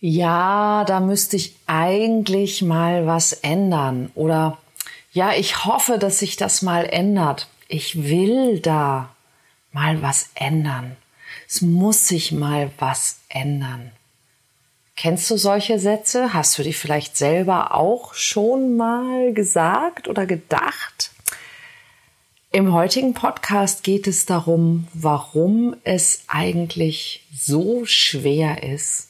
ja, da müsste ich eigentlich mal was ändern. Oder ja, ich hoffe, dass sich das mal ändert. Ich will da mal was ändern. Es muss sich mal was ändern. Kennst du solche Sätze? Hast du die vielleicht selber auch schon mal gesagt oder gedacht? Im heutigen Podcast geht es darum, warum es eigentlich so schwer ist,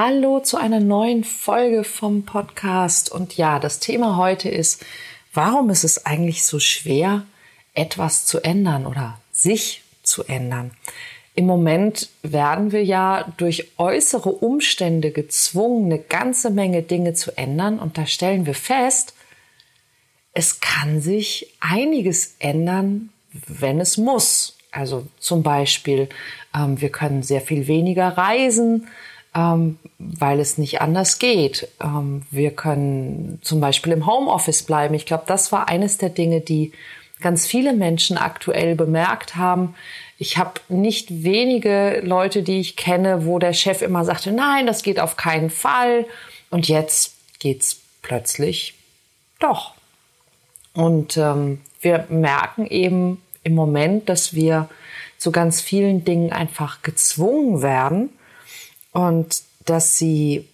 Hallo zu einer neuen Folge vom Podcast. Und ja, das Thema heute ist, warum ist es eigentlich so schwer, etwas zu ändern oder sich zu ändern? Im Moment werden wir ja durch äußere Umstände gezwungen, eine ganze Menge Dinge zu ändern. Und da stellen wir fest, es kann sich einiges ändern, wenn es muss. Also zum Beispiel, ähm, wir können sehr viel weniger reisen, ähm, weil es nicht anders geht. Ähm, wir können zum Beispiel im Homeoffice bleiben. Ich glaube, das war eines der Dinge, die ganz viele Menschen aktuell bemerkt haben. Ich habe nicht wenige Leute, die ich kenne, wo der Chef immer sagte, nein, das geht auf keinen Fall. Und jetzt geht's plötzlich doch. Und ähm, wir merken eben im Moment, dass wir zu ganz vielen Dingen einfach gezwungen werden, und dass sie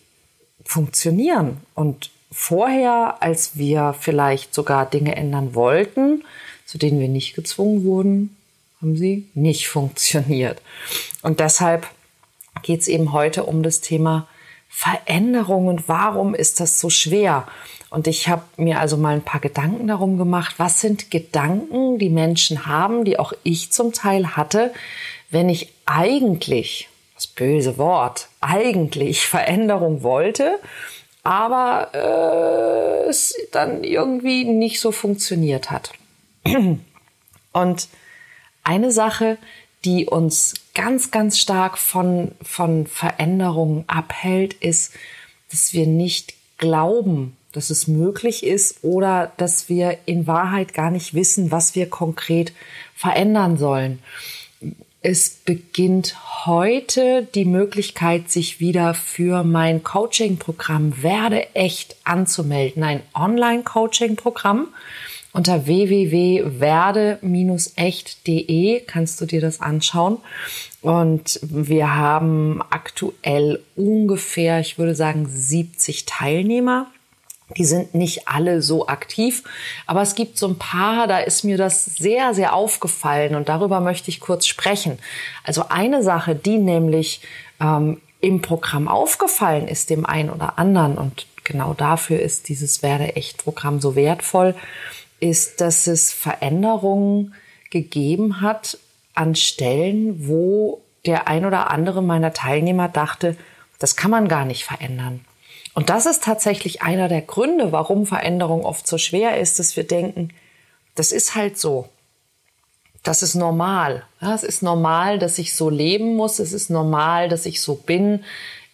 funktionieren. Und vorher, als wir vielleicht sogar Dinge ändern wollten, zu denen wir nicht gezwungen wurden, haben sie nicht funktioniert. Und deshalb geht es eben heute um das Thema Veränderung und warum ist das so schwer? Und ich habe mir also mal ein paar Gedanken darum gemacht, was sind Gedanken, die Menschen haben, die auch ich zum Teil hatte, wenn ich eigentlich böse Wort, eigentlich Veränderung wollte, aber äh, es dann irgendwie nicht so funktioniert hat. Und eine Sache, die uns ganz, ganz stark von, von Veränderungen abhält, ist, dass wir nicht glauben, dass es möglich ist oder dass wir in Wahrheit gar nicht wissen, was wir konkret verändern sollen. Es beginnt heute die Möglichkeit, sich wieder für mein Coaching-Programm Werde echt anzumelden. Ein Online-Coaching-Programm. Unter www.werde-echt.de kannst du dir das anschauen. Und wir haben aktuell ungefähr, ich würde sagen, 70 Teilnehmer. Die sind nicht alle so aktiv, aber es gibt so ein paar, da ist mir das sehr, sehr aufgefallen und darüber möchte ich kurz sprechen. Also eine Sache, die nämlich ähm, im Programm aufgefallen ist, dem einen oder anderen, und genau dafür ist dieses Werde echt Programm so wertvoll, ist, dass es Veränderungen gegeben hat an Stellen, wo der ein oder andere meiner Teilnehmer dachte, das kann man gar nicht verändern. Und das ist tatsächlich einer der Gründe, warum Veränderung oft so schwer ist, dass wir denken, das ist halt so. Das ist normal. Ja, es ist normal, dass ich so leben muss. Es ist normal, dass ich so bin.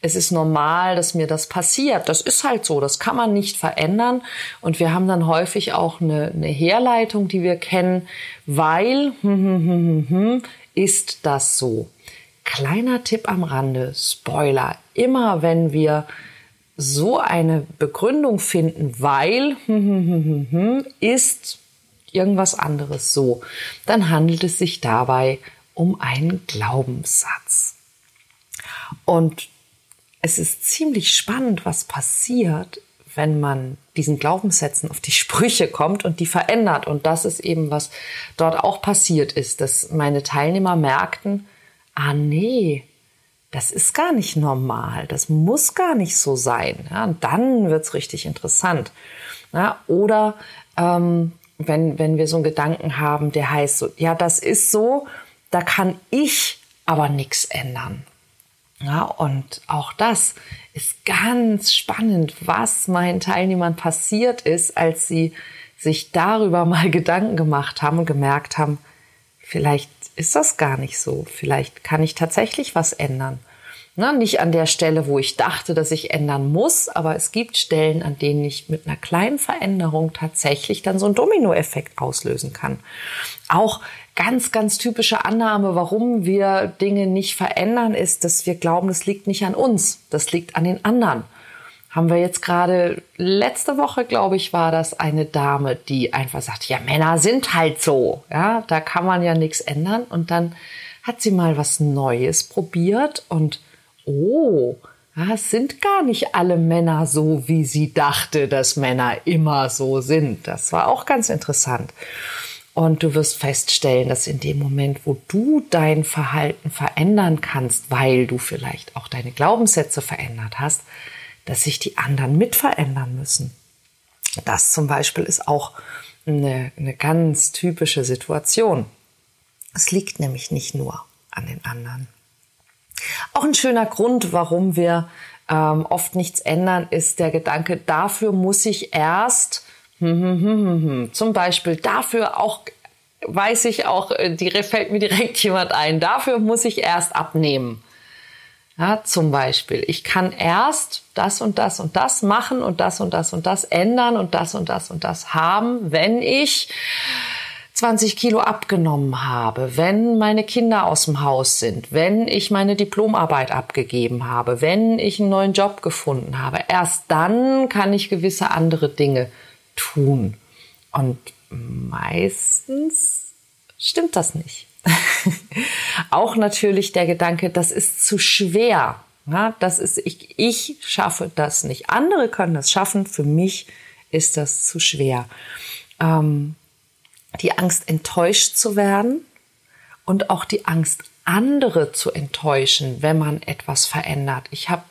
Es ist normal, dass mir das passiert. Das ist halt so. Das kann man nicht verändern. Und wir haben dann häufig auch eine, eine Herleitung, die wir kennen, weil hm, hm, hm, ist das so. Kleiner Tipp am Rande, Spoiler. Immer wenn wir so eine Begründung finden, weil ist irgendwas anderes so, dann handelt es sich dabei um einen Glaubenssatz. Und es ist ziemlich spannend, was passiert, wenn man diesen Glaubenssätzen auf die Sprüche kommt und die verändert. Und das ist eben, was dort auch passiert ist, dass meine Teilnehmer merkten, ah nee, das ist gar nicht normal, das muss gar nicht so sein. Ja, und dann wird's richtig interessant. Ja, oder ähm, wenn, wenn wir so einen Gedanken haben, der heißt so, ja, das ist so, da kann ich aber nichts ändern. Ja, und auch das ist ganz spannend, was meinen Teilnehmern passiert ist, als sie sich darüber mal Gedanken gemacht haben und gemerkt haben, vielleicht ist das gar nicht so, vielleicht kann ich tatsächlich was ändern. Na, nicht an der Stelle, wo ich dachte, dass ich ändern muss, aber es gibt Stellen, an denen ich mit einer kleinen Veränderung tatsächlich dann so einen Dominoeffekt auslösen kann. Auch ganz, ganz typische Annahme, warum wir Dinge nicht verändern, ist, dass wir glauben, das liegt nicht an uns, das liegt an den anderen. Haben wir jetzt gerade letzte Woche, glaube ich, war das eine Dame, die einfach sagt, ja, Männer sind halt so, ja, da kann man ja nichts ändern. Und dann hat sie mal was Neues probiert und oh, es sind gar nicht alle Männer so, wie sie dachte, dass Männer immer so sind. Das war auch ganz interessant. Und du wirst feststellen, dass in dem Moment, wo du dein Verhalten verändern kannst, weil du vielleicht auch deine Glaubenssätze verändert hast, dass sich die anderen mit verändern müssen. Das zum Beispiel ist auch eine, eine ganz typische Situation. Es liegt nämlich nicht nur an den anderen. Auch ein schöner Grund, warum wir ähm, oft nichts ändern, ist der Gedanke, dafür muss ich erst hm, hm, hm, zum Beispiel dafür auch weiß ich auch, äh, die fällt mir direkt jemand ein. Dafür muss ich erst abnehmen. Ja, zum Beispiel, ich kann erst das und das und das machen und das und das und das ändern und das und das und das haben, wenn ich 20 Kilo abgenommen habe, wenn meine Kinder aus dem Haus sind, wenn ich meine Diplomarbeit abgegeben habe, wenn ich einen neuen Job gefunden habe. Erst dann kann ich gewisse andere Dinge tun. Und meistens stimmt das nicht. Auch natürlich der Gedanke, das ist zu schwer. Ja, das ist, ich, ich schaffe das nicht. Andere können das schaffen. Für mich ist das zu schwer. Ähm, die Angst, enttäuscht zu werden und auch die Angst, andere zu enttäuschen, wenn man etwas verändert. Ich habe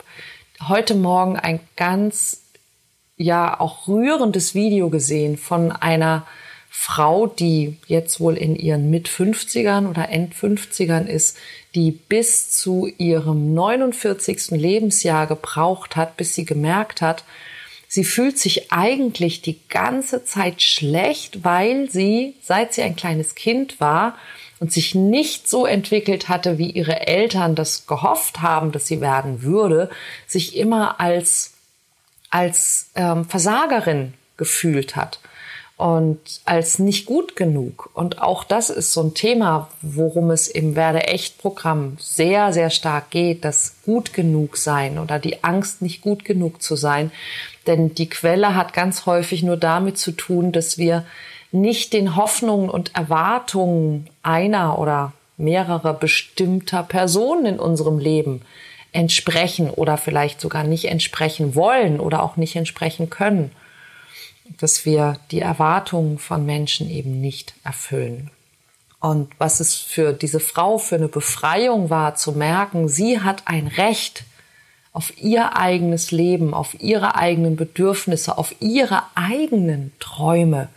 heute Morgen ein ganz, ja, auch rührendes Video gesehen von einer Frau, die jetzt wohl in ihren Mit-50ern oder End-50ern ist, die bis zu ihrem 49. Lebensjahr gebraucht hat, bis sie gemerkt hat, sie fühlt sich eigentlich die ganze Zeit schlecht, weil sie, seit sie ein kleines Kind war und sich nicht so entwickelt hatte, wie ihre Eltern das gehofft haben, dass sie werden würde, sich immer als, als ähm, Versagerin gefühlt hat und als nicht gut genug. Und auch das ist so ein Thema, worum es im Werde echt Programm sehr, sehr stark geht, das gut genug sein oder die Angst, nicht gut genug zu sein. Denn die Quelle hat ganz häufig nur damit zu tun, dass wir nicht den Hoffnungen und Erwartungen einer oder mehrerer bestimmter Personen in unserem Leben entsprechen oder vielleicht sogar nicht entsprechen wollen oder auch nicht entsprechen können dass wir die Erwartungen von Menschen eben nicht erfüllen. Und was es für diese Frau für eine Befreiung war, zu merken, sie hat ein Recht auf ihr eigenes Leben, auf ihre eigenen Bedürfnisse, auf ihre eigenen Träume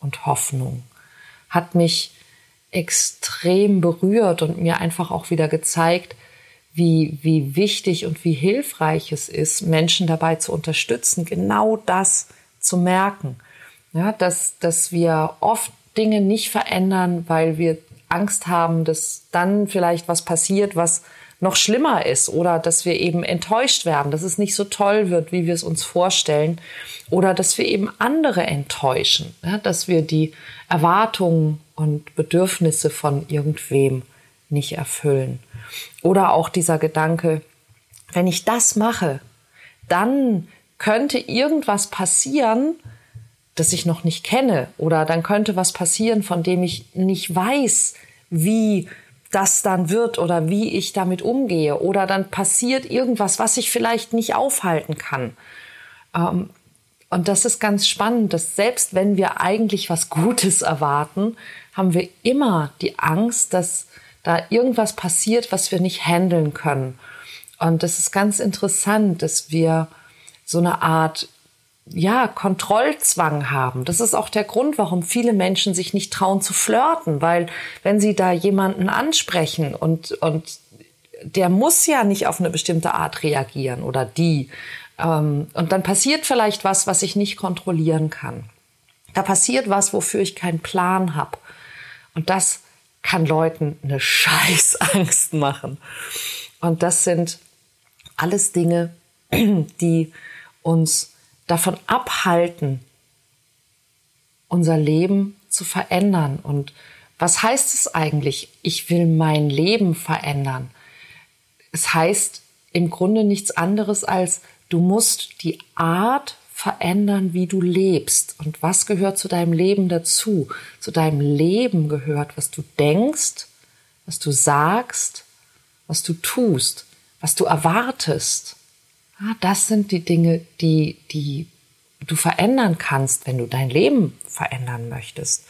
und Hoffnung, hat mich extrem berührt und mir einfach auch wieder gezeigt, wie, wie wichtig und wie hilfreich es ist, Menschen dabei zu unterstützen, genau das zu merken. Ja, dass, dass wir oft Dinge nicht verändern, weil wir Angst haben, dass dann vielleicht was passiert, was noch schlimmer ist oder dass wir eben enttäuscht werden, dass es nicht so toll wird, wie wir es uns vorstellen oder dass wir eben andere enttäuschen, ja, dass wir die Erwartungen und Bedürfnisse von irgendwem nicht erfüllen. Oder auch dieser Gedanke, wenn ich das mache, dann könnte irgendwas passieren, das ich noch nicht kenne. Oder dann könnte was passieren, von dem ich nicht weiß, wie das dann wird oder wie ich damit umgehe. Oder dann passiert irgendwas, was ich vielleicht nicht aufhalten kann. Ähm, und das ist ganz spannend, dass selbst wenn wir eigentlich was Gutes erwarten, haben wir immer die Angst, dass da irgendwas passiert, was wir nicht handeln können. Und das ist ganz interessant, dass wir so eine Art ja, Kontrollzwang haben. Das ist auch der Grund, warum viele Menschen sich nicht trauen zu flirten, weil wenn sie da jemanden ansprechen und, und der muss ja nicht auf eine bestimmte Art reagieren oder die. Ähm, und dann passiert vielleicht was, was ich nicht kontrollieren kann. Da passiert was, wofür ich keinen Plan habe. Und das kann Leuten eine Scheißangst machen. Und das sind alles Dinge, die uns davon abhalten, unser Leben zu verändern. Und was heißt es eigentlich, ich will mein Leben verändern? Es heißt im Grunde nichts anderes als, du musst die Art verändern, wie du lebst. Und was gehört zu deinem Leben dazu? Zu deinem Leben gehört, was du denkst, was du sagst, was du tust, was du erwartest. Ja, das sind die Dinge, die, die du verändern kannst, wenn du dein Leben verändern möchtest.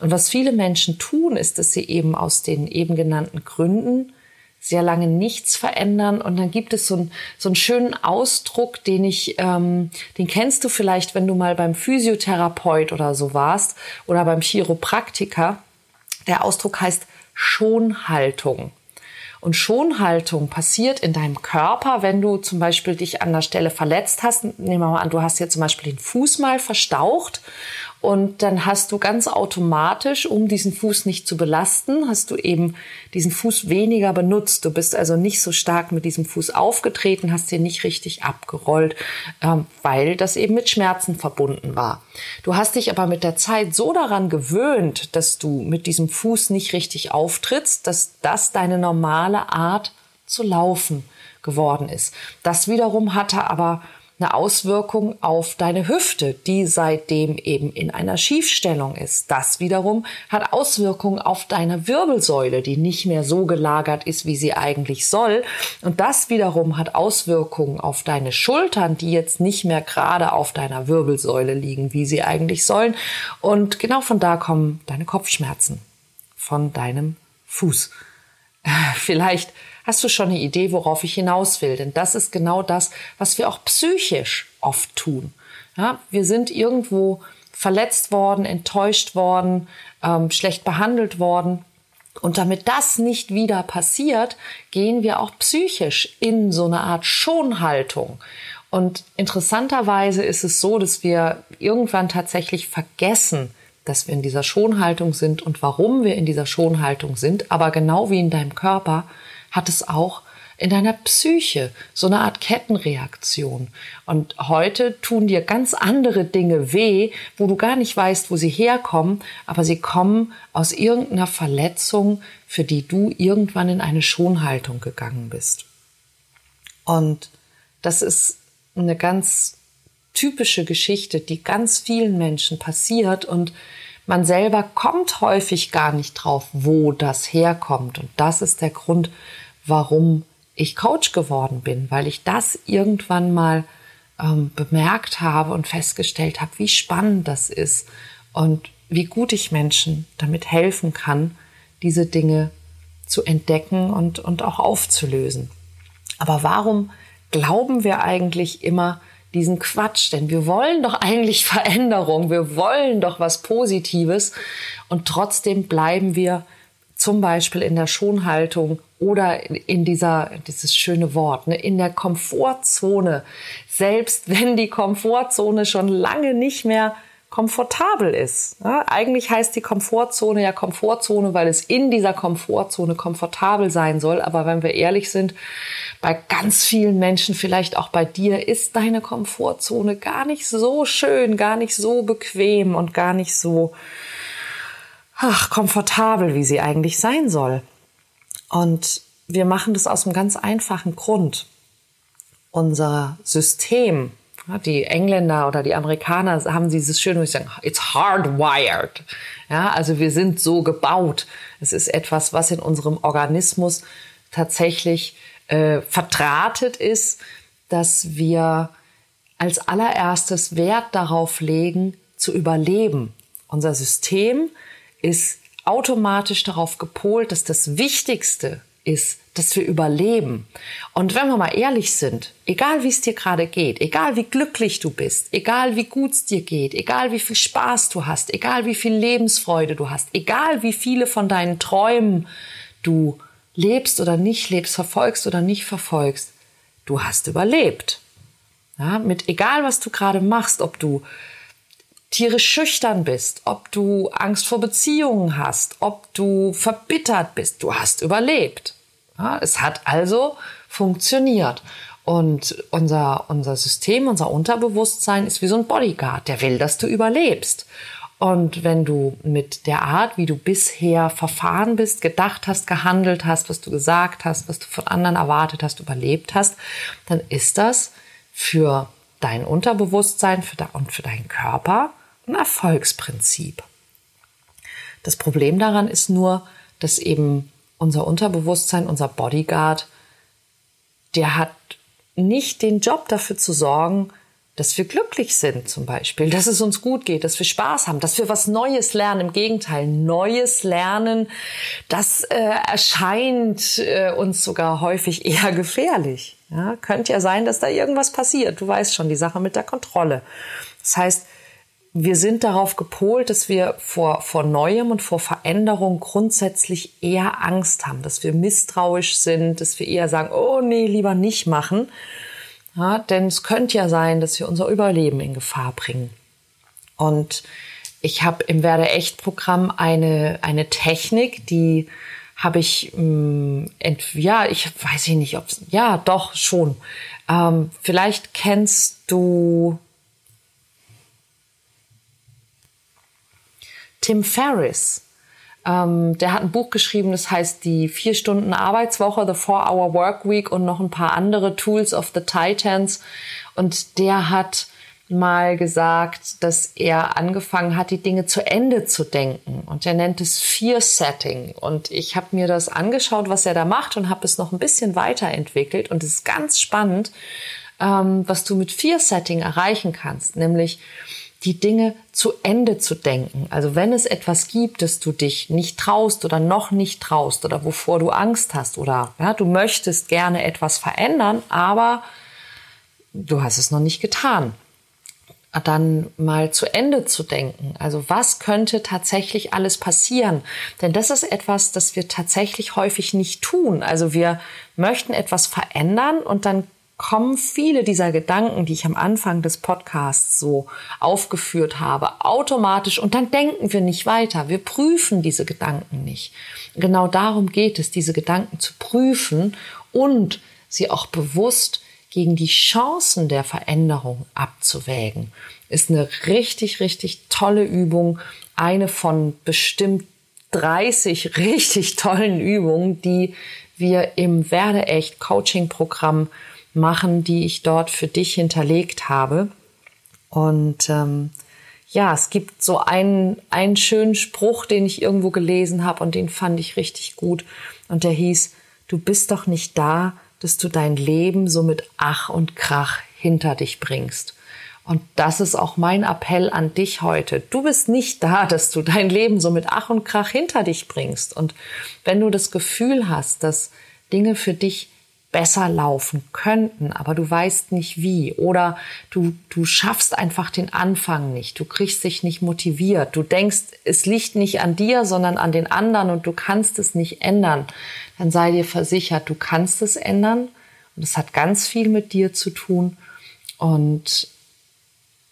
Und was viele Menschen tun, ist, dass sie eben aus den eben genannten Gründen sehr lange nichts verändern. Und dann gibt es so, ein, so einen schönen Ausdruck, den ich, ähm, den kennst du vielleicht, wenn du mal beim Physiotherapeut oder so warst oder beim Chiropraktiker. Der Ausdruck heißt Schonhaltung. Und Schonhaltung passiert in deinem Körper, wenn du zum Beispiel dich an der Stelle verletzt hast. Nehmen wir mal an, du hast hier zum Beispiel den Fuß mal verstaucht und dann hast du ganz automatisch, um diesen Fuß nicht zu belasten, hast du eben diesen Fuß weniger benutzt. Du bist also nicht so stark mit diesem Fuß aufgetreten, hast ihn nicht richtig abgerollt, ähm, weil das eben mit Schmerzen verbunden war. Du hast dich aber mit der Zeit so daran gewöhnt, dass du mit diesem Fuß nicht richtig auftrittst, dass das deine normale Art zu laufen geworden ist. Das wiederum hatte aber eine Auswirkung auf deine Hüfte, die seitdem eben in einer Schiefstellung ist. Das wiederum hat Auswirkungen auf deine Wirbelsäule, die nicht mehr so gelagert ist, wie sie eigentlich soll. Und das wiederum hat Auswirkungen auf deine Schultern, die jetzt nicht mehr gerade auf deiner Wirbelsäule liegen, wie sie eigentlich sollen. Und genau von da kommen deine Kopfschmerzen von deinem Fuß. Vielleicht hast du schon eine Idee, worauf ich hinaus will. Denn das ist genau das, was wir auch psychisch oft tun. Ja, wir sind irgendwo verletzt worden, enttäuscht worden, ähm, schlecht behandelt worden. Und damit das nicht wieder passiert, gehen wir auch psychisch in so eine Art Schonhaltung. Und interessanterweise ist es so, dass wir irgendwann tatsächlich vergessen, dass wir in dieser Schonhaltung sind und warum wir in dieser Schonhaltung sind. Aber genau wie in deinem Körper hat es auch in deiner Psyche so eine Art Kettenreaktion. Und heute tun dir ganz andere Dinge weh, wo du gar nicht weißt, wo sie herkommen, aber sie kommen aus irgendeiner Verletzung, für die du irgendwann in eine Schonhaltung gegangen bist. Und das ist eine ganz typische Geschichte, die ganz vielen Menschen passiert und man selber kommt häufig gar nicht drauf, wo das herkommt. Und das ist der Grund, warum ich Coach geworden bin, weil ich das irgendwann mal ähm, bemerkt habe und festgestellt habe, wie spannend das ist und wie gut ich Menschen damit helfen kann, diese Dinge zu entdecken und, und auch aufzulösen. Aber warum glauben wir eigentlich immer diesen Quatsch? Denn wir wollen doch eigentlich Veränderung, wir wollen doch was Positives und trotzdem bleiben wir zum Beispiel in der Schonhaltung oder in dieser, dieses schöne Wort, ne, in der Komfortzone, selbst wenn die Komfortzone schon lange nicht mehr komfortabel ist. Ja, eigentlich heißt die Komfortzone ja Komfortzone, weil es in dieser Komfortzone komfortabel sein soll. Aber wenn wir ehrlich sind, bei ganz vielen Menschen, vielleicht auch bei dir, ist deine Komfortzone gar nicht so schön, gar nicht so bequem und gar nicht so ach, komfortabel, wie sie eigentlich sein soll. Und wir machen das aus einem ganz einfachen Grund. Unser System, die Engländer oder die Amerikaner haben dieses schöne, ich sagen, it's hardwired. Ja, also wir sind so gebaut. Es ist etwas, was in unserem Organismus tatsächlich äh, verdrahtet ist, dass wir als allererstes Wert darauf legen, zu überleben. Unser System ist automatisch darauf gepolt, dass das Wichtigste ist, dass wir überleben. Und wenn wir mal ehrlich sind, egal wie es dir gerade geht, egal wie glücklich du bist, egal wie gut es dir geht, egal wie viel Spaß du hast, egal wie viel Lebensfreude du hast, egal wie viele von deinen Träumen du lebst oder nicht lebst, verfolgst oder nicht verfolgst, du hast überlebt. Ja, mit egal was du gerade machst, ob du tierisch schüchtern bist, ob du Angst vor Beziehungen hast, ob du verbittert bist, du hast überlebt. Ja, es hat also funktioniert. Und unser, unser System, unser Unterbewusstsein ist wie so ein Bodyguard, der will, dass du überlebst. Und wenn du mit der Art, wie du bisher verfahren bist, gedacht hast, gehandelt hast, was du gesagt hast, was du von anderen erwartet hast, überlebt hast, dann ist das für dein Unterbewusstsein und für deinen Körper ein Erfolgsprinzip. Das Problem daran ist nur, dass eben unser Unterbewusstsein, unser Bodyguard, der hat nicht den Job dafür zu sorgen, dass wir glücklich sind zum Beispiel, dass es uns gut geht, dass wir Spaß haben, dass wir was Neues lernen. Im Gegenteil, Neues lernen, das äh, erscheint äh, uns sogar häufig eher gefährlich. Ja, könnte ja sein, dass da irgendwas passiert. Du weißt schon, die Sache mit der Kontrolle. Das heißt, wir sind darauf gepolt, dass wir vor, vor Neuem und vor Veränderung grundsätzlich eher Angst haben, dass wir misstrauisch sind, dass wir eher sagen, oh nee, lieber nicht machen. Ja, denn es könnte ja sein, dass wir unser Überleben in Gefahr bringen. Und ich habe im Werde echt Programm eine, eine Technik, die habe ich, ähm, ja, ich weiß nicht, ob ja, doch schon. Ähm, vielleicht kennst du Tim Ferriss. Ähm, der hat ein Buch geschrieben, das heißt die vier Stunden Arbeitswoche, The Four Hour Work Week und noch ein paar andere Tools of the Titans. Und der hat mal gesagt, dass er angefangen hat, die Dinge zu Ende zu denken. Und er nennt es Fear Setting. Und ich habe mir das angeschaut, was er da macht und habe es noch ein bisschen weiterentwickelt. Und es ist ganz spannend, ähm, was du mit Fear Setting erreichen kannst. Nämlich, die Dinge zu Ende zu denken. Also wenn es etwas gibt, das du dich nicht traust oder noch nicht traust oder wovor du Angst hast oder ja, du möchtest gerne etwas verändern, aber du hast es noch nicht getan. Dann mal zu Ende zu denken. Also was könnte tatsächlich alles passieren? Denn das ist etwas, das wir tatsächlich häufig nicht tun. Also wir möchten etwas verändern und dann kommen viele dieser Gedanken, die ich am Anfang des Podcasts so aufgeführt habe, automatisch und dann denken wir nicht weiter. Wir prüfen diese Gedanken nicht. Genau darum geht es, diese Gedanken zu prüfen und sie auch bewusst gegen die Chancen der Veränderung abzuwägen. Ist eine richtig, richtig tolle Übung. Eine von bestimmt 30 richtig tollen Übungen, die wir im Werde echt Coaching Programm machen, die ich dort für dich hinterlegt habe. Und ähm, ja, es gibt so einen, einen schönen Spruch, den ich irgendwo gelesen habe und den fand ich richtig gut. Und der hieß, du bist doch nicht da, dass du dein Leben so mit Ach und Krach hinter dich bringst. Und das ist auch mein Appell an dich heute. Du bist nicht da, dass du dein Leben so mit Ach und Krach hinter dich bringst. Und wenn du das Gefühl hast, dass Dinge für dich besser laufen könnten, aber du weißt nicht wie. Oder du, du schaffst einfach den Anfang nicht. Du kriegst dich nicht motiviert. Du denkst, es liegt nicht an dir, sondern an den anderen und du kannst es nicht ändern. Dann sei dir versichert, du kannst es ändern. Und es hat ganz viel mit dir zu tun. Und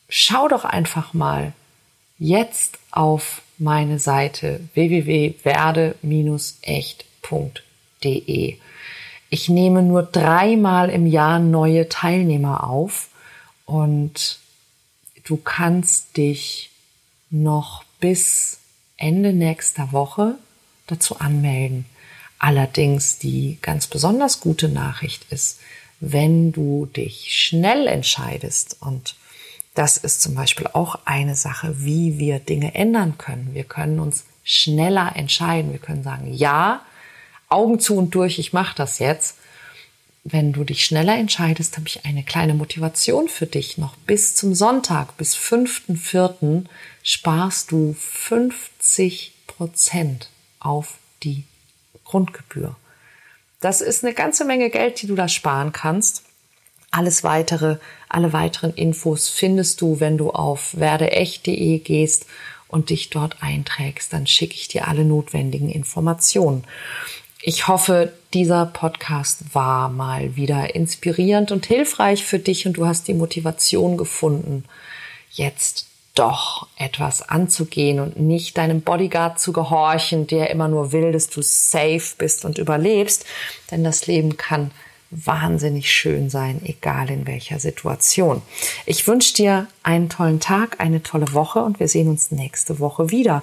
schau doch einfach mal jetzt auf meine Seite www.werde-echt.de. Ich nehme nur dreimal im Jahr neue Teilnehmer auf und du kannst dich noch bis Ende nächster Woche dazu anmelden. Allerdings die ganz besonders gute Nachricht ist, wenn du dich schnell entscheidest und das ist zum Beispiel auch eine Sache, wie wir Dinge ändern können. Wir können uns schneller entscheiden. Wir können sagen, ja, Augen zu und durch, ich mache das jetzt. Wenn du dich schneller entscheidest, habe ich eine kleine Motivation für dich. Noch bis zum Sonntag, bis 5.4. sparst du 50 Prozent auf die Grundgebühr. Das ist eine ganze Menge Geld, die du da sparen kannst. Alles weitere, alle weiteren Infos findest du, wenn du auf werdeecht.de gehst und dich dort einträgst. Dann schicke ich dir alle notwendigen Informationen. Ich hoffe, dieser Podcast war mal wieder inspirierend und hilfreich für dich und du hast die Motivation gefunden, jetzt doch etwas anzugehen und nicht deinem Bodyguard zu gehorchen, der immer nur will, dass du safe bist und überlebst. Denn das Leben kann wahnsinnig schön sein, egal in welcher Situation. Ich wünsche dir einen tollen Tag, eine tolle Woche und wir sehen uns nächste Woche wieder.